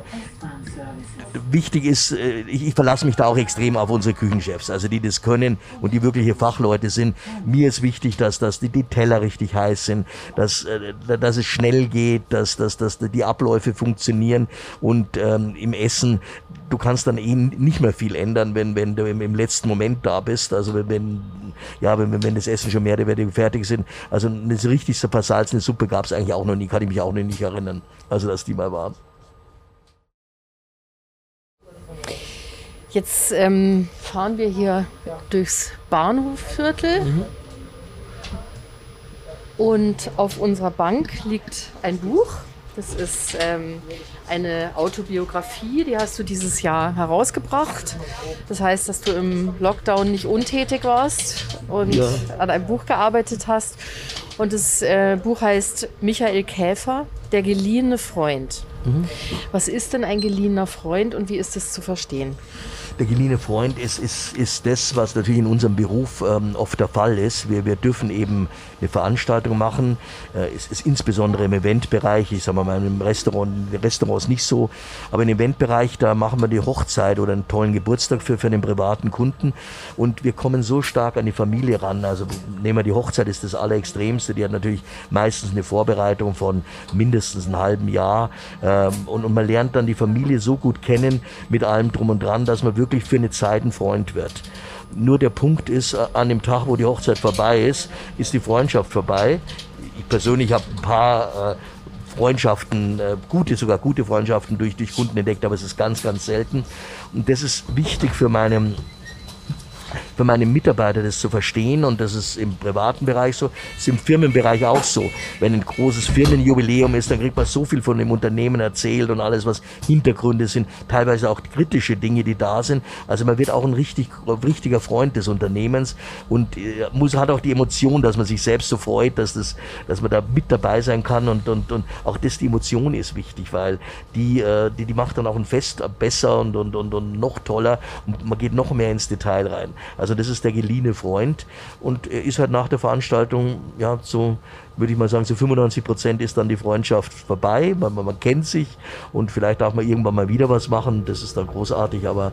wichtig ist, äh, ich, ich verlasse mich da auch extrem auf unsere Küchenchefs, also die das können und die wirkliche Fachleute sind. Mir ist wichtig, dass, dass die, die Teller richtig heiß sind, dass, äh, dass es schnell geht, dass, dass, dass die Abläufe funktionieren und ähm, im Essen, du kannst dann eh nicht mehr viel ändern, wenn, wenn du im, im letzten Moment da bist. Also wenn, wenn ja, wenn, wenn das Essen schon mehr oder weniger fertig sind. Also eine richtig so versalzene Suppe gab es eigentlich auch noch nie, kann ich mich auch noch nicht erinnern. Also dass die mal war. Jetzt ähm, fahren wir hier durchs Bahnhofviertel. Und auf unserer Bank liegt ein Buch. Das ist ähm, eine Autobiografie, die hast du dieses Jahr herausgebracht. Das heißt, dass du im Lockdown nicht untätig warst und Ja. an einem Buch gearbeitet hast. Und das äh, Buch heißt Michael Käfer, der geliehene Freund. Was ist denn ein geliehener Freund und wie ist es zu verstehen? Der geliehene Freund ist, ist, ist das, was natürlich in unserem Beruf ähm, oft der Fall ist. Wir, wir dürfen eben eine Veranstaltung machen. Äh, es ist insbesondere im Eventbereich, ich sage mal, im Restaurant, Restaurants nicht so, aber im Eventbereich, da machen wir die Hochzeit oder einen tollen Geburtstag für, für einen privaten Kunden und wir kommen so stark an die Familie ran. Also nehmen wir die Hochzeit, ist das Allerextremste. Die hat natürlich meistens eine Vorbereitung von mindestens einem halben Jahr ähm, und, und man lernt dann die Familie so gut kennen mit allem drum und dran, dass man wirklich für eine Zeit ein Freund wird. Nur der Punkt ist, äh, an dem Tag, wo die Hochzeit vorbei ist, ist die Freundschaft vorbei. Ich persönlich habe ein paar äh, Freundschaften, äh, gute, sogar gute Freundschaften durch, durch Kunden entdeckt, aber es ist ganz, ganz selten. Und das ist wichtig für meine für meine Mitarbeiter das zu verstehen und das ist im privaten Bereich so, ist im Firmenbereich auch so. Wenn ein großes Firmenjubiläum ist, dann kriegt man so viel von dem Unternehmen erzählt und alles, was Hintergründe sind, teilweise auch kritische Dinge, die da sind. Also man wird auch ein richtig, richtiger Freund des Unternehmens und äh, muss, hat auch die Emotion, dass man sich selbst so freut, dass, das, dass man da mit dabei sein kann und, und, und auch das, die Emotion ist wichtig, weil die, äh, die, die macht dann auch ein Fest besser und, und, und, und noch toller und man geht noch mehr ins Detail rein. Also das ist der geliehene Freund und er ist halt nach der Veranstaltung, ja, so würde ich mal sagen, zu 95 Prozent ist dann die Freundschaft vorbei. Man, man, man kennt sich und vielleicht darf man irgendwann mal wieder was machen. Das ist dann großartig, aber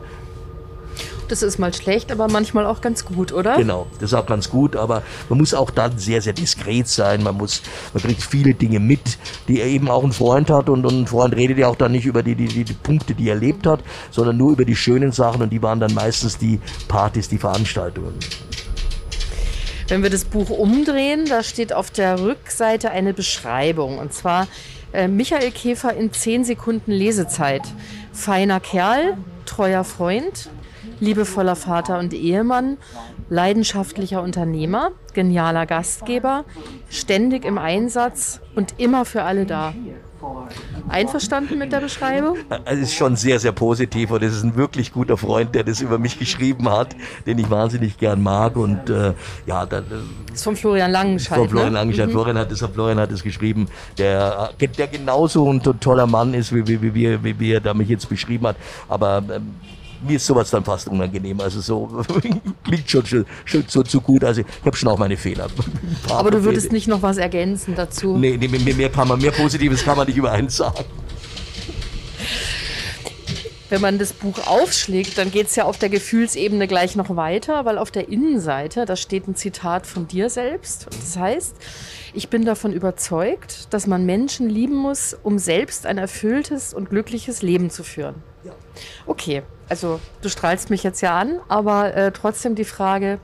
Das ist mal schlecht, aber manchmal auch ganz gut, oder? Genau, das ist auch ganz gut, aber man muss auch dann sehr, sehr diskret sein. Man muss, man kriegt viele Dinge mit, die er eben auch ein Freund hat und, und ein Freund redet ja auch dann nicht über die, die, die, die Punkte, die er erlebt hat, sondern nur über die schönen Sachen und die waren dann meistens die Partys, die Veranstaltungen. Wenn wir das Buch umdrehen, da steht auf der Rückseite eine Beschreibung. Und zwar äh, Michael Käfer in 10 Sekunden Lesezeit. Feiner Kerl, treuer Freund, liebevoller Vater und Ehemann, leidenschaftlicher Unternehmer, genialer Gastgeber, ständig im Einsatz und immer für alle da. Einverstanden mit der Beschreibung? Es ist schon sehr, sehr positiv und es ist ein wirklich guter Freund, der das über mich geschrieben hat, den ich wahnsinnig gern mag und äh, ja, dann, äh, Das ist von Florian Langenscheidt. Von Florian ne? Langenscheid. Florian hat es, Florian hat es geschrieben, der, der genauso ein to- toller Mann ist, wie, wie, wie, wie, wie er da mich jetzt beschrieben hat. Aber ähm, mir ist sowas dann fast unangenehm. Also so klingt schon, schon, schon so zu gut. Also ich habe schon auch meine Fehler. Aber du würdest Fehler. nicht noch was ergänzen dazu? Nee, nee mehr, mehr kann man, mehr Positives kann man nicht über eins sagen. Wenn man das Buch aufschlägt, dann geht es ja auf der Gefühlsebene gleich noch weiter, weil auf der Innenseite, da steht ein Zitat von dir selbst. Das heißt, ich bin davon überzeugt, dass man Menschen lieben muss, um selbst ein erfülltes und glückliches Leben zu führen. Okay, also du strahlst mich jetzt ja an, aber äh, trotzdem die Frage,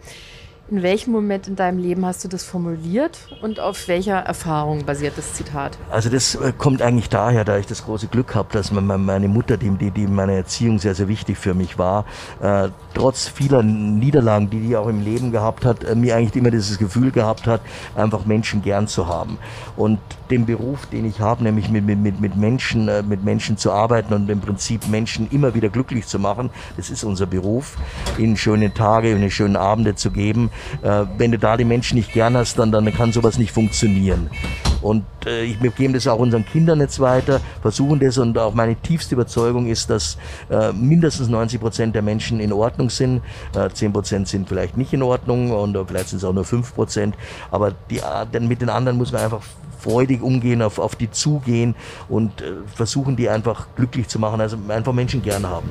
in welchem Moment in deinem Leben hast du das formuliert und auf welcher Erfahrung basiert das Zitat? Also das äh, kommt eigentlich daher, da ich das große Glück habe, dass meine Mutter, die, die, meine Erziehung sehr, sehr wichtig für mich war, äh, trotz vieler Niederlagen, die die auch im Leben gehabt hat, äh, mir eigentlich immer dieses Gefühl gehabt hat, einfach Menschen gern zu haben. Und den Beruf, den ich habe, nämlich mit, mit, mit, Menschen, äh, mit Menschen zu arbeiten und im Prinzip Menschen immer wieder glücklich zu machen, das ist unser Beruf, ihnen schöne Tage und schöne Abende zu geben, äh, wenn du da die Menschen nicht gern hast, dann, dann kann sowas nicht funktionieren. Und äh, ich, wir geben das auch unseren Kindern jetzt weiter, versuchen das und auch meine tiefste Überzeugung ist, dass äh, mindestens 90 Prozent der Menschen in Ordnung sind. Äh, 10 Prozent sind vielleicht nicht in Ordnung und äh, vielleicht sind es auch nur 5 Prozent. Aber die, äh, mit den anderen muss man einfach freudig umgehen, auf, auf die zugehen und äh, versuchen, die einfach glücklich zu machen, also einfach Menschen gern haben.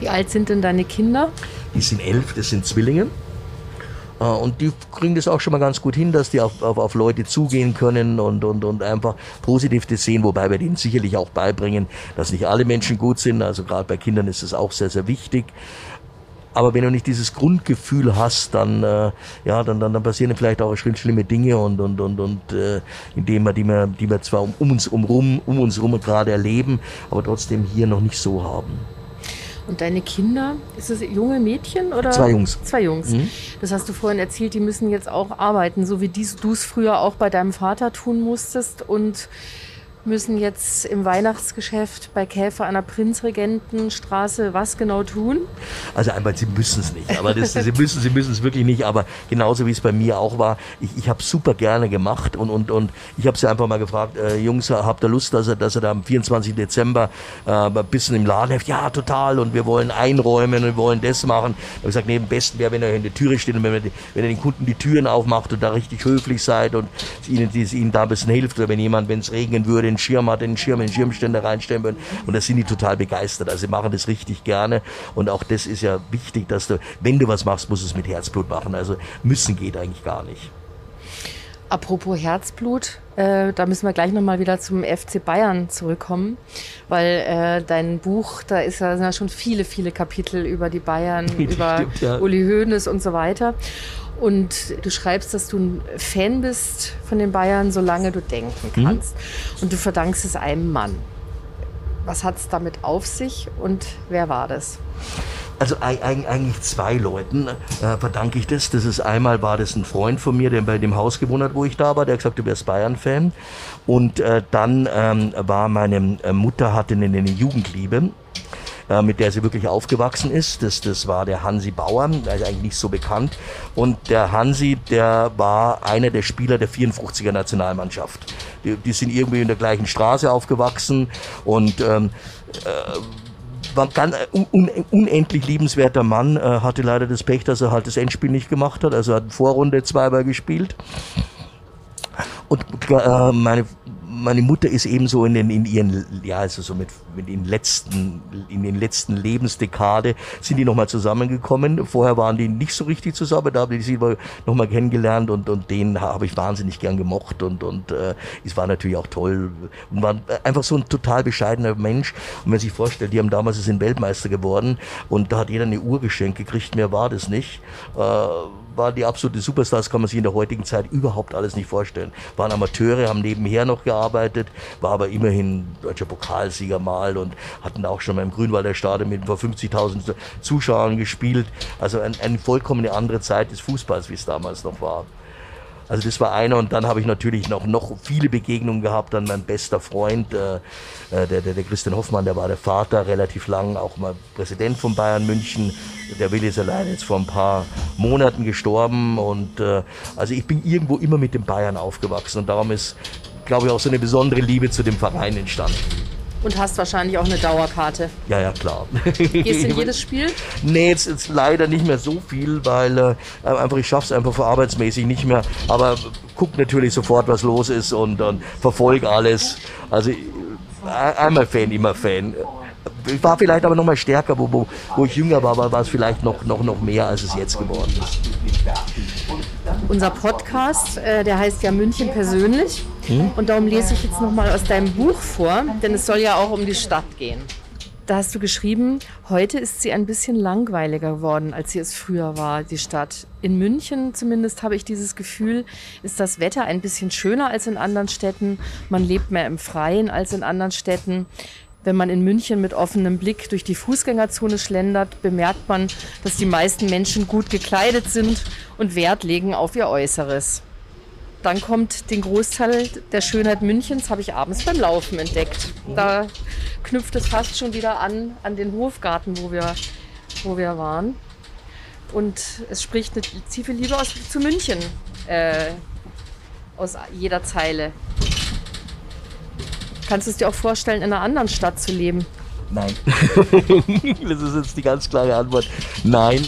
Wie alt sind denn deine Kinder? Die sind elf, das sind Zwillinge. Äh, und die kriegen das auch schon mal ganz gut hin, dass die auf, auf, auf Leute zugehen können und, und, und einfach positiv das sehen, wobei wir denen sicherlich auch beibringen, dass nicht alle Menschen gut sind. Also gerade bei Kindern ist das auch sehr, sehr wichtig. Aber wenn du nicht dieses Grundgefühl hast, dann, äh, ja, dann, dann, dann passieren vielleicht auch schlimme Dinge und, und, und, und äh, indem wir, die wir, die wir zwar um, um uns um, rum, um uns rum gerade erleben, aber trotzdem hier noch nicht so haben. Und deine Kinder, ist es junge Mädchen oder? Zwei Jungs. Zwei Jungs. Mhm. Das hast du vorhin erzählt, die müssen jetzt auch arbeiten, so wie du es früher auch bei deinem Vater tun musstest. Und müssen jetzt im Weihnachtsgeschäft bei Käfer an der Prinzregentenstraße was genau tun? Also einmal, sie müssen es nicht, aber das, sie müssen sie müssen es wirklich nicht, aber genauso wie es bei mir auch war, ich, ich habe super gerne gemacht und, und, und ich habe sie einfach mal gefragt, äh, Jungs, habt ihr Lust, dass ihr, dass ihr da am 24. Dezember äh, ein bisschen im Laden helft? Ja, total und wir wollen einräumen und wir wollen das machen. Ich habe gesagt, nee, am besten wäre, wenn ihr in der Türe steht und wenn, ihr, wenn ihr den Kunden die Türen aufmacht und da richtig höflich seid und ihnen, ihnen da ein bisschen hilft oder wenn jemand, wenn es regnen würde, den Schirm hat, den Schirm in den Schirmständer reinstellen würden. Und da sind die total begeistert. Also sie machen das richtig gerne. Und auch das ist ja wichtig, dass du, wenn du was machst, musst du es mit Herzblut machen. Also müssen geht eigentlich gar nicht. Apropos Herzblut, äh, da müssen wir gleich nochmal wieder zum FC Bayern zurückkommen, weil äh, dein Buch, da ist ja, sind ja schon viele, viele Kapitel über die Bayern, über stimmt, ja. Uli Hoeneß und so weiter. Und du schreibst, dass du ein Fan bist von den Bayern, solange du denken mhm. kannst. Mhm. Und du verdankst es einem Mann. Was hat es damit auf sich und wer war das? Also eigentlich zwei Leuten äh, verdanke ich das. Das ist einmal war das ein Freund von mir, der bei dem Haus gewohnt hat, wo ich da war, der hat gesagt, du wärst Bayern-Fan. Und äh, dann ähm, war meine äh, Mutter hatte eine, eine Jugendliebe äh, mit der sie wirklich aufgewachsen ist. Das, das war der Hansi Bauer, der ist eigentlich nicht so bekannt. Und der Hansi, der war einer der Spieler der 54er Nationalmannschaft. Die, die sind irgendwie in der gleichen Straße aufgewachsen und ähm, äh, war ganz un, unendlich liebenswerter Mann, äh, hatte leider das Pech, dass er halt das Endspiel nicht gemacht hat, also hat Vorrunde zweimal gespielt. Und äh, meine meine Mutter ist ebenso in den in ihren ja also so mit, mit den letzten in den letzten Lebensdekade sind die nochmal zusammengekommen. Vorher waren die nicht so richtig zusammen, da habe ich sie nochmal kennengelernt und und den habe ich wahnsinnig gern gemocht und und äh, es war natürlich auch toll und war einfach so ein total bescheidener Mensch. Und wenn man sich vorstellt, die haben damals sind Weltmeister geworden und da hat jeder eine Uhr geschenkt gekriegt, mehr war das nicht. Äh, waren die absolute Superstars, kann man sich in der heutigen Zeit überhaupt alles nicht vorstellen. Waren Amateure, haben nebenher noch gearbeitet, war aber immerhin deutscher Pokalsieger mal und hatten auch schon mal im Grünwalder Stadion mit vor 50.000 Zuschauern gespielt. Also ein, eine vollkommen andere Zeit des Fußballs, wie es damals noch war. Also das war einer und dann habe ich natürlich noch, noch viele Begegnungen gehabt. Dann mein bester Freund, äh, äh, der, der, der Christian Hoffmann, der war der Vater relativ lang, auch mal Präsident von Bayern München. Der Willi ist allein jetzt vor ein paar Monaten gestorben und äh, also ich bin irgendwo immer mit dem Bayern aufgewachsen und darum ist, glaube ich, auch so eine besondere Liebe zu dem Verein entstanden. Und hast wahrscheinlich auch eine Dauerkarte. Ja, ja, klar. Gehst du in jedes Spiel? Nee, jetzt, jetzt leider nicht mehr so viel, weil äh, einfach ich schaff's einfach arbeitsmäßig nicht mehr. Aber guck natürlich sofort, was los ist und, und verfolge alles. Also äh, einmal Fan, immer Fan. war vielleicht aber noch mal stärker, wo, wo, wo ich jünger war, war, war es vielleicht noch, noch, noch mehr, als es jetzt geworden ist. Unser Podcast, äh, der heißt ja München persönlich. Hm? Und darum lese ich jetzt noch mal aus deinem Buch vor, denn es soll ja auch um die Stadt gehen. Da hast du geschrieben, heute ist sie ein bisschen langweiliger geworden, als sie es früher war, die Stadt. In München zumindest habe ich dieses Gefühl, ist das Wetter ein bisschen schöner als in anderen Städten. Man lebt mehr im Freien als in anderen Städten. Wenn man in München mit offenem Blick durch die Fußgängerzone schlendert, bemerkt man, dass die meisten Menschen gut gekleidet sind und Wert legen auf ihr Äußeres. Dann kommt den Großteil der Schönheit Münchens, habe ich abends beim Laufen entdeckt. Da knüpft es fast schon wieder an, an den Hofgarten, wo wir, wo wir waren. Und es spricht eine tiefe Liebe aus, zu München äh, aus jeder Zeile. Kannst du es dir auch vorstellen, in einer anderen Stadt zu leben? Nein. das ist jetzt die ganz klare Antwort. Nein,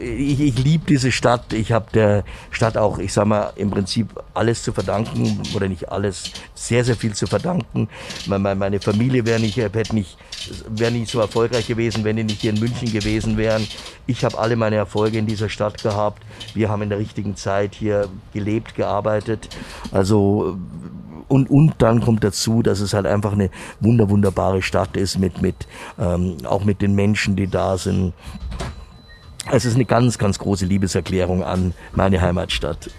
ich, ich liebe diese Stadt. Ich habe der Stadt auch, ich sag mal, im Prinzip alles zu verdanken oder nicht alles, sehr, sehr viel zu verdanken. Meine Familie wäre nicht, hätte nicht, wäre nicht so erfolgreich gewesen, wenn die nicht hier in München gewesen wären. Ich habe alle meine Erfolge in dieser Stadt gehabt. Wir haben in der richtigen Zeit hier gelebt, gearbeitet. Also und, und dann kommt dazu, dass es halt einfach eine wunder, wunderbare Stadt ist mit, mit ähm, auch mit den Menschen, die da sind. Es ist eine ganz, ganz große Liebeserklärung an meine Heimatstadt.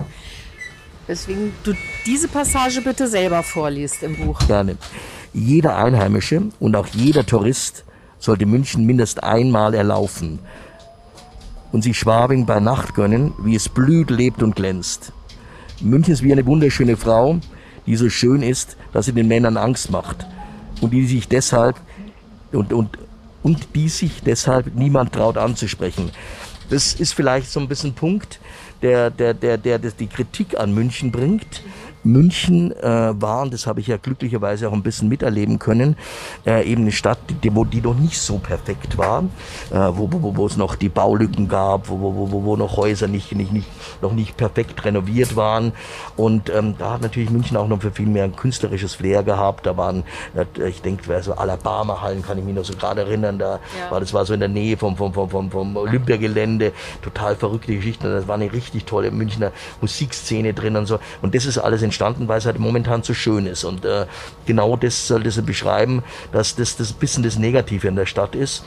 Weswegen du diese Passage bitte selber vorliest im Buch. Gerne. Jeder Einheimische und auch jeder Tourist sollte München mindestens einmal erlaufen und sich Schwabing bei Nacht gönnen, wie es blüht, lebt und glänzt. München ist wie eine wunderschöne Frau, die so schön ist, dass sie den Männern Angst macht und die sich deshalb und, und und die sich deshalb niemand traut anzusprechen. Das ist vielleicht so ein bisschen Punkt, der, der, der, der, die Kritik an München bringt. München äh, war, und das habe ich ja glücklicherweise auch ein bisschen miterleben können, äh, eben eine Stadt, die, wo die noch nicht so perfekt war, äh, wo, wo, wo es noch die Baulücken gab, wo, wo, wo, wo noch Häuser nicht, nicht, nicht, noch nicht perfekt renoviert waren. Und ähm, da hat natürlich München auch noch für viel mehr ein künstlerisches Flair gehabt. Da waren, äh, ich denke, so Alabama-Hallen kann ich mich noch so gerade erinnern, da ja. war das war so in der Nähe vom, vom, vom, vom, vom Olympiagelände, total verrückte Geschichten. Da war eine richtig tolle Münchner Musikszene drin und so. Und das ist alles in entstanden, weil es halt momentan zu schön ist. Und äh, genau das sollte sie beschreiben, dass das, das bisschen das Negative in der Stadt ist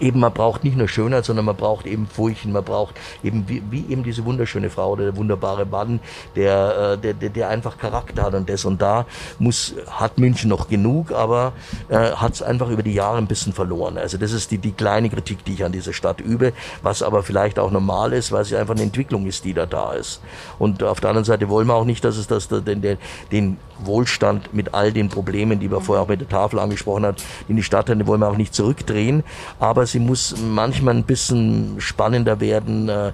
eben man braucht nicht nur Schönheit, sondern man braucht eben Furchen, man braucht eben wie, wie eben diese wunderschöne Frau oder der wunderbare Mann, der, äh, der, der, der einfach Charakter hat und das und da muss, hat München noch genug, aber äh, hat es einfach über die Jahre ein bisschen verloren. Also das ist die, die kleine Kritik, die ich an dieser Stadt übe, was aber vielleicht auch normal ist, weil es einfach eine Entwicklung ist, die da da ist. Und auf der anderen Seite wollen wir auch nicht, dass es das, den, den, den Wohlstand mit all den Problemen, die wir vorher auch mit der Tafel angesprochen haben, in die Stadt, den wollen wir auch nicht zurückdrehen, aber aber sie muss manchmal ein bisschen spannender werden. Äh, äh,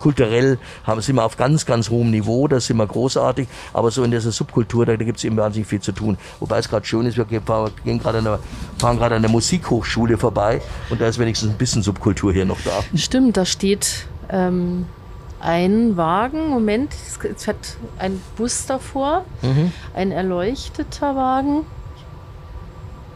kulturell haben, sind wir auf ganz, ganz hohem Niveau, das sind wir großartig, aber so in dieser Subkultur, da, da gibt es eben wahnsinnig viel zu tun. Wobei es gerade schön ist, wir gehen gerade an der, fahren gerade an der Musikhochschule vorbei und da ist wenigstens ein bisschen Subkultur hier noch da. Stimmt, da steht ähm, ein Wagen, Moment, es fährt ein Bus davor, mhm. ein erleuchteter Wagen.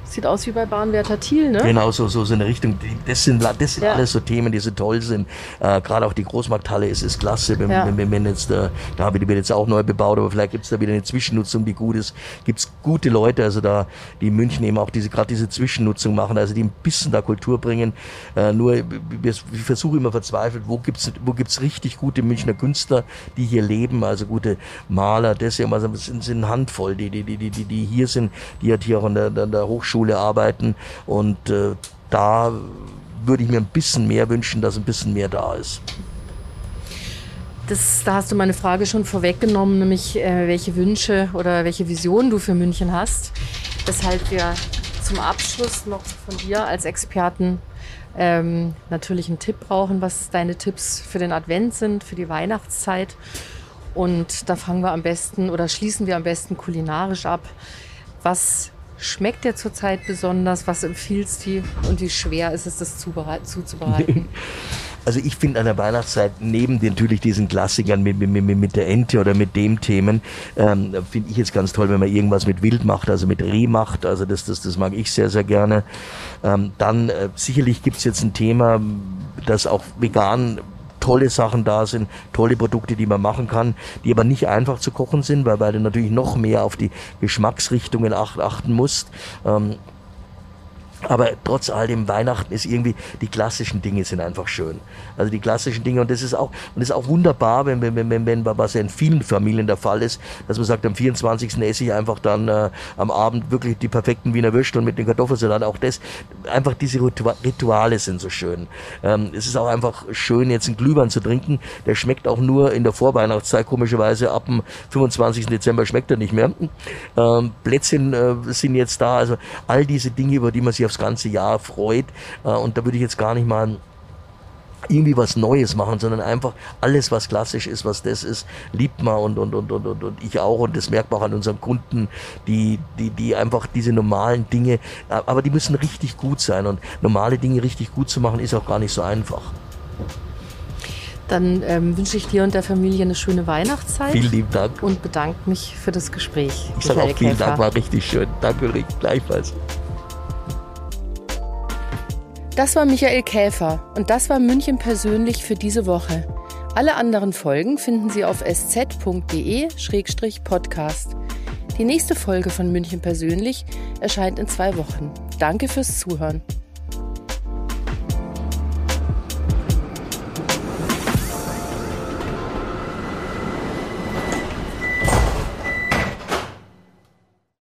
Sieht aus wie bei Bahnwärter Thiel, ne? Genau, so, so, so eine Richtung. Das sind, das sind ja. alles so Themen, die so toll sind. Äh, Gerade auch die Großmarkthalle ist, ist klasse. Wenn, ja. wenn, wenn jetzt, äh, da wird jetzt auch neu bebaut, aber vielleicht gibt es da wieder eine Zwischennutzung, die gut ist. Gibt es gute Leute, also da, die in München eben auch diese, gerade diese Zwischennutzung machen, also die ein bisschen da Kultur bringen. Äh, nur, wir, wir versuchen immer verzweifelt, wo gibt's wo gibt's richtig gute Münchner Künstler, die hier leben, also gute Maler, das also sind, sind eine Handvoll, die, die, die, die, die hier sind, die hat hier auch an der, an der Hochschule Schule arbeiten und äh, da würde ich mir ein bisschen mehr wünschen, dass ein bisschen mehr da ist. Das, da hast du meine Frage schon vorweggenommen, nämlich äh, welche Wünsche oder welche Visionen du für München hast. Weshalb wir zum Abschluss noch von dir als Experten ähm, natürlich einen Tipp brauchen, was deine Tipps für den Advent sind, für die Weihnachtszeit. Und da fangen wir am besten oder schließen wir am besten kulinarisch ab. Was schmeckt der zurzeit besonders? Was empfiehlst du und wie schwer ist es, das zuzubereiten? also ich finde an der Weihnachtszeit neben natürlich diesen Klassikern mit, mit, mit der Ente oder mit dem Themen, ähm, finde ich jetzt ganz toll, wenn man irgendwas mit Wild macht, also mit Reh macht. Also das, das, das mag ich sehr, sehr gerne. Ähm, dann äh, sicherlich gibt's jetzt ein Thema, das auch vegan tolle Sachen da sind, tolle Produkte, die man machen kann, die aber nicht einfach zu kochen sind, weil, weil du natürlich noch mehr auf die Geschmacksrichtungen achten musst. Ähm, aber trotz all dem Weihnachten ist irgendwie, die klassischen Dinge sind einfach schön. Also die klassischen Dinge und das ist auch, und das ist auch wunderbar, wenn, wenn, wenn, wenn, was ja in vielen Familien der Fall ist, dass man sagt, am 24. esse ich einfach dann äh, am Abend wirklich die perfekten Wiener Würstel mit den Kartoffelsalat. Auch das, einfach diese Rituale sind so schön. Ähm, es ist auch einfach schön, jetzt einen Glühwein zu trinken. Der schmeckt auch nur in der Vorweihnachtszeit, komischerweise ab dem 25. Dezember schmeckt er nicht mehr. Ähm, Plätzchen äh, sind jetzt da, also all diese Dinge, über die man sich aufs ganze Jahr freut. Äh, und da würde ich jetzt gar nicht mal irgendwie was Neues machen, sondern einfach alles, was klassisch ist, was das ist, liebt man und, und, und, und, und, und ich auch und das merkt man auch an unseren Kunden, die, die, die einfach diese normalen Dinge, aber die müssen richtig gut sein und normale Dinge richtig gut zu machen ist auch gar nicht so einfach. Dann ähm, wünsche ich dir und der Familie eine schöne Weihnachtszeit. Vielen lieben Dank. Und bedanke mich für das Gespräch. Ich sage auch vielen Käfer. Dank, war richtig schön. Danke, Rick, gleichfalls. Das war Michael Käfer und das war München persönlich für diese Woche. Alle anderen Folgen finden Sie auf sz.de-podcast. Die nächste Folge von München persönlich erscheint in zwei Wochen. Danke fürs Zuhören.